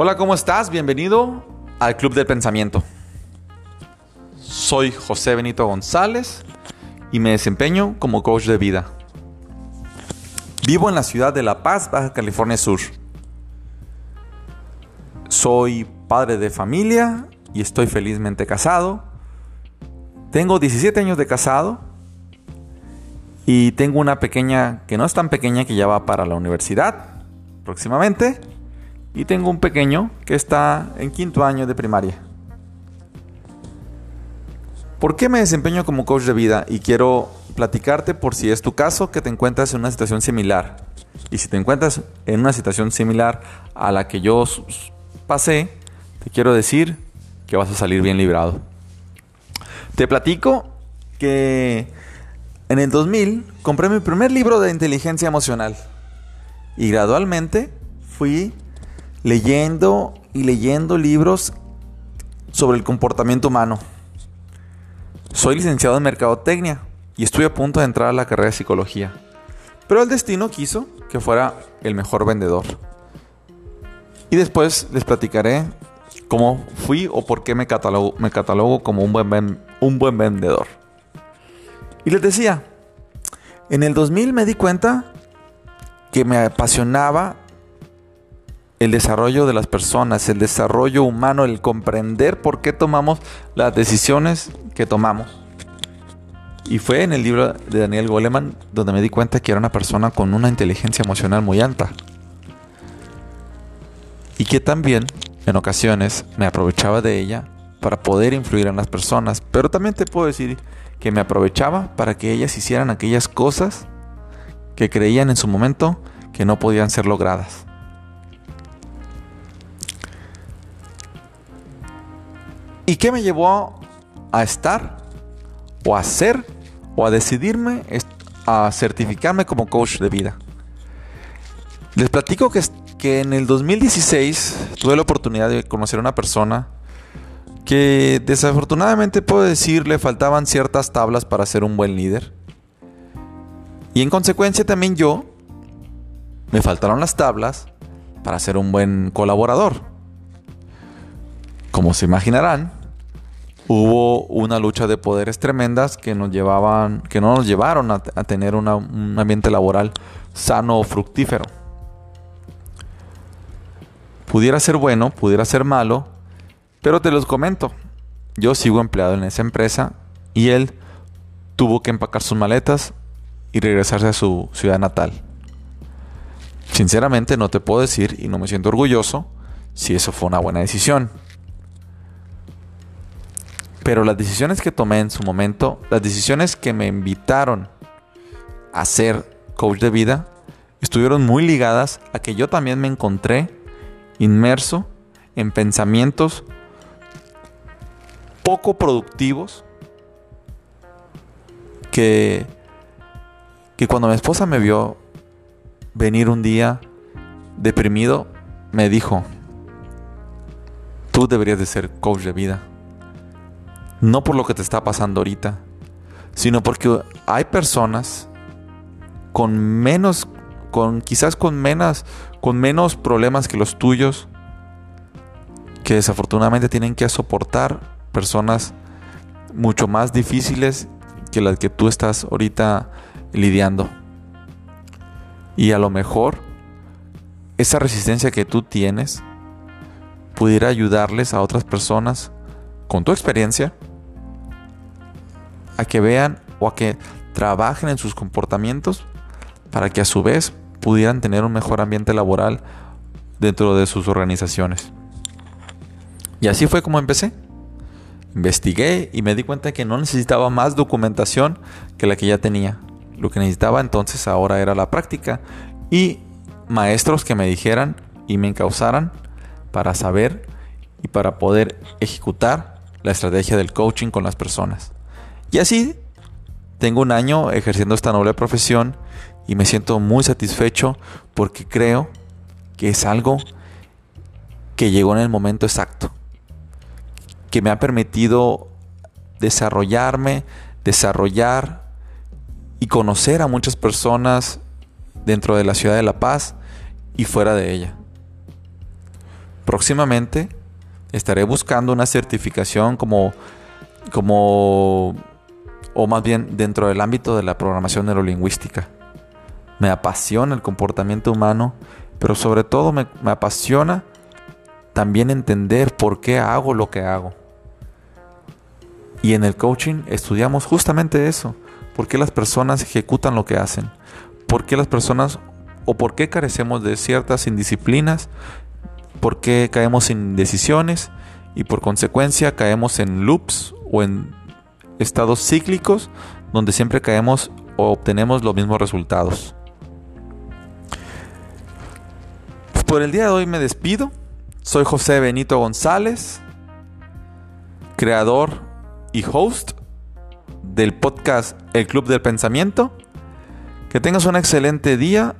Hola, ¿cómo estás? Bienvenido al Club del Pensamiento. Soy José Benito González y me desempeño como coach de vida. Vivo en la ciudad de La Paz, Baja California Sur. Soy padre de familia y estoy felizmente casado. Tengo 17 años de casado y tengo una pequeña, que no es tan pequeña, que ya va para la universidad próximamente. Y tengo un pequeño que está en quinto año de primaria. ¿Por qué me desempeño como coach de vida? Y quiero platicarte por si es tu caso que te encuentras en una situación similar. Y si te encuentras en una situación similar a la que yo pasé, te quiero decir que vas a salir bien librado. Te platico que en el 2000 compré mi primer libro de inteligencia emocional. Y gradualmente fui leyendo y leyendo libros sobre el comportamiento humano. Soy licenciado en Mercadotecnia y estoy a punto de entrar a la carrera de Psicología. Pero el destino quiso que fuera el mejor vendedor. Y después les platicaré cómo fui o por qué me catalogo, me catalogo como un buen, un buen vendedor. Y les decía, en el 2000 me di cuenta que me apasionaba el desarrollo de las personas, el desarrollo humano, el comprender por qué tomamos las decisiones que tomamos. Y fue en el libro de Daniel Goleman donde me di cuenta que era una persona con una inteligencia emocional muy alta. Y que también en ocasiones me aprovechaba de ella para poder influir en las personas. Pero también te puedo decir que me aprovechaba para que ellas hicieran aquellas cosas que creían en su momento que no podían ser logradas. ¿Y qué me llevó a estar o a ser o a decidirme a certificarme como coach de vida? Les platico que, que en el 2016 tuve la oportunidad de conocer a una persona que desafortunadamente puedo decir le faltaban ciertas tablas para ser un buen líder. Y en consecuencia también yo me faltaron las tablas para ser un buen colaborador. Como se imaginarán, hubo una lucha de poderes tremendas que nos llevaban, que no nos llevaron a, tener un ambiente laboral sano o fructífero. Pudiera ser bueno, pudiera ser malo, pero te los comento. Yo sigo empleado en esa empresa y él tuvo que empacar sus maletas y regresarse a su ciudad natal. Sinceramente no te puedo decir y no me siento orgulloso si eso fue una buena decisión. Pero las decisiones que tomé en su momento, las decisiones que me invitaron a ser coach de vida, estuvieron muy ligadas a que yo también me encontré inmerso en pensamientos poco productivos que, que cuando mi esposa me vio venir un día deprimido, me dijo, tú deberías de ser coach de vida. No por lo que te está pasando ahorita, sino porque hay personas con menos, con quizás con menos, con menos problemas que los tuyos, que desafortunadamente tienen que soportar personas mucho más difíciles que las que tú estás ahorita lidiando. Y a lo mejor esa resistencia que tú tienes pudiera ayudarles a otras personas con tu experiencia a que vean o a que trabajen en sus comportamientos para que a su vez pudieran tener un mejor ambiente laboral dentro de sus organizaciones. Y así fue como empecé. Investigué y me di cuenta que no necesitaba más documentación que la que ya tenía. Lo que necesitaba entonces ahora era la práctica y maestros que me dijeran y me encausaran para saber y para poder ejecutar la estrategia del coaching con las personas. Y así tengo un año ejerciendo esta noble profesión y me siento muy satisfecho porque creo que es algo que llegó en el momento exacto, que me ha permitido desarrollarme, desarrollar y conocer a muchas personas dentro de la ciudad de La Paz y fuera de ella. próximamente estaré buscando una certificación como, como, o más bien dentro del ámbito de la programación neurolingüística. Me apasiona el comportamiento humano, pero sobre todo me, me apasiona también entender por qué hago lo que hago. Y en el coaching estudiamos justamente eso. ¿Por qué las personas ejecutan lo que hacen? ¿Por qué las personas o por qué carecemos de ciertas indisciplinas? ¿Por qué caemos en decisiones? Y por consecuencia caemos en loops o en estados cíclicos donde siempre caemos o obtenemos los mismos resultados. Por el día de hoy me despido. Soy José Benito González, creador y host del podcast El Club del Pensamiento. Que tengas un excelente día.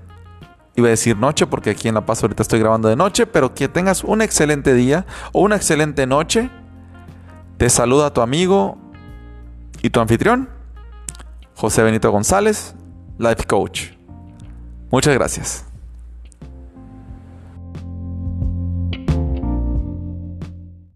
Iba a decir noche porque aquí en La Paz ahorita estoy grabando de noche, pero que tengas un excelente día o una excelente noche. Te saluda tu amigo y tu anfitrión, José Benito González, Life Coach. Muchas gracias.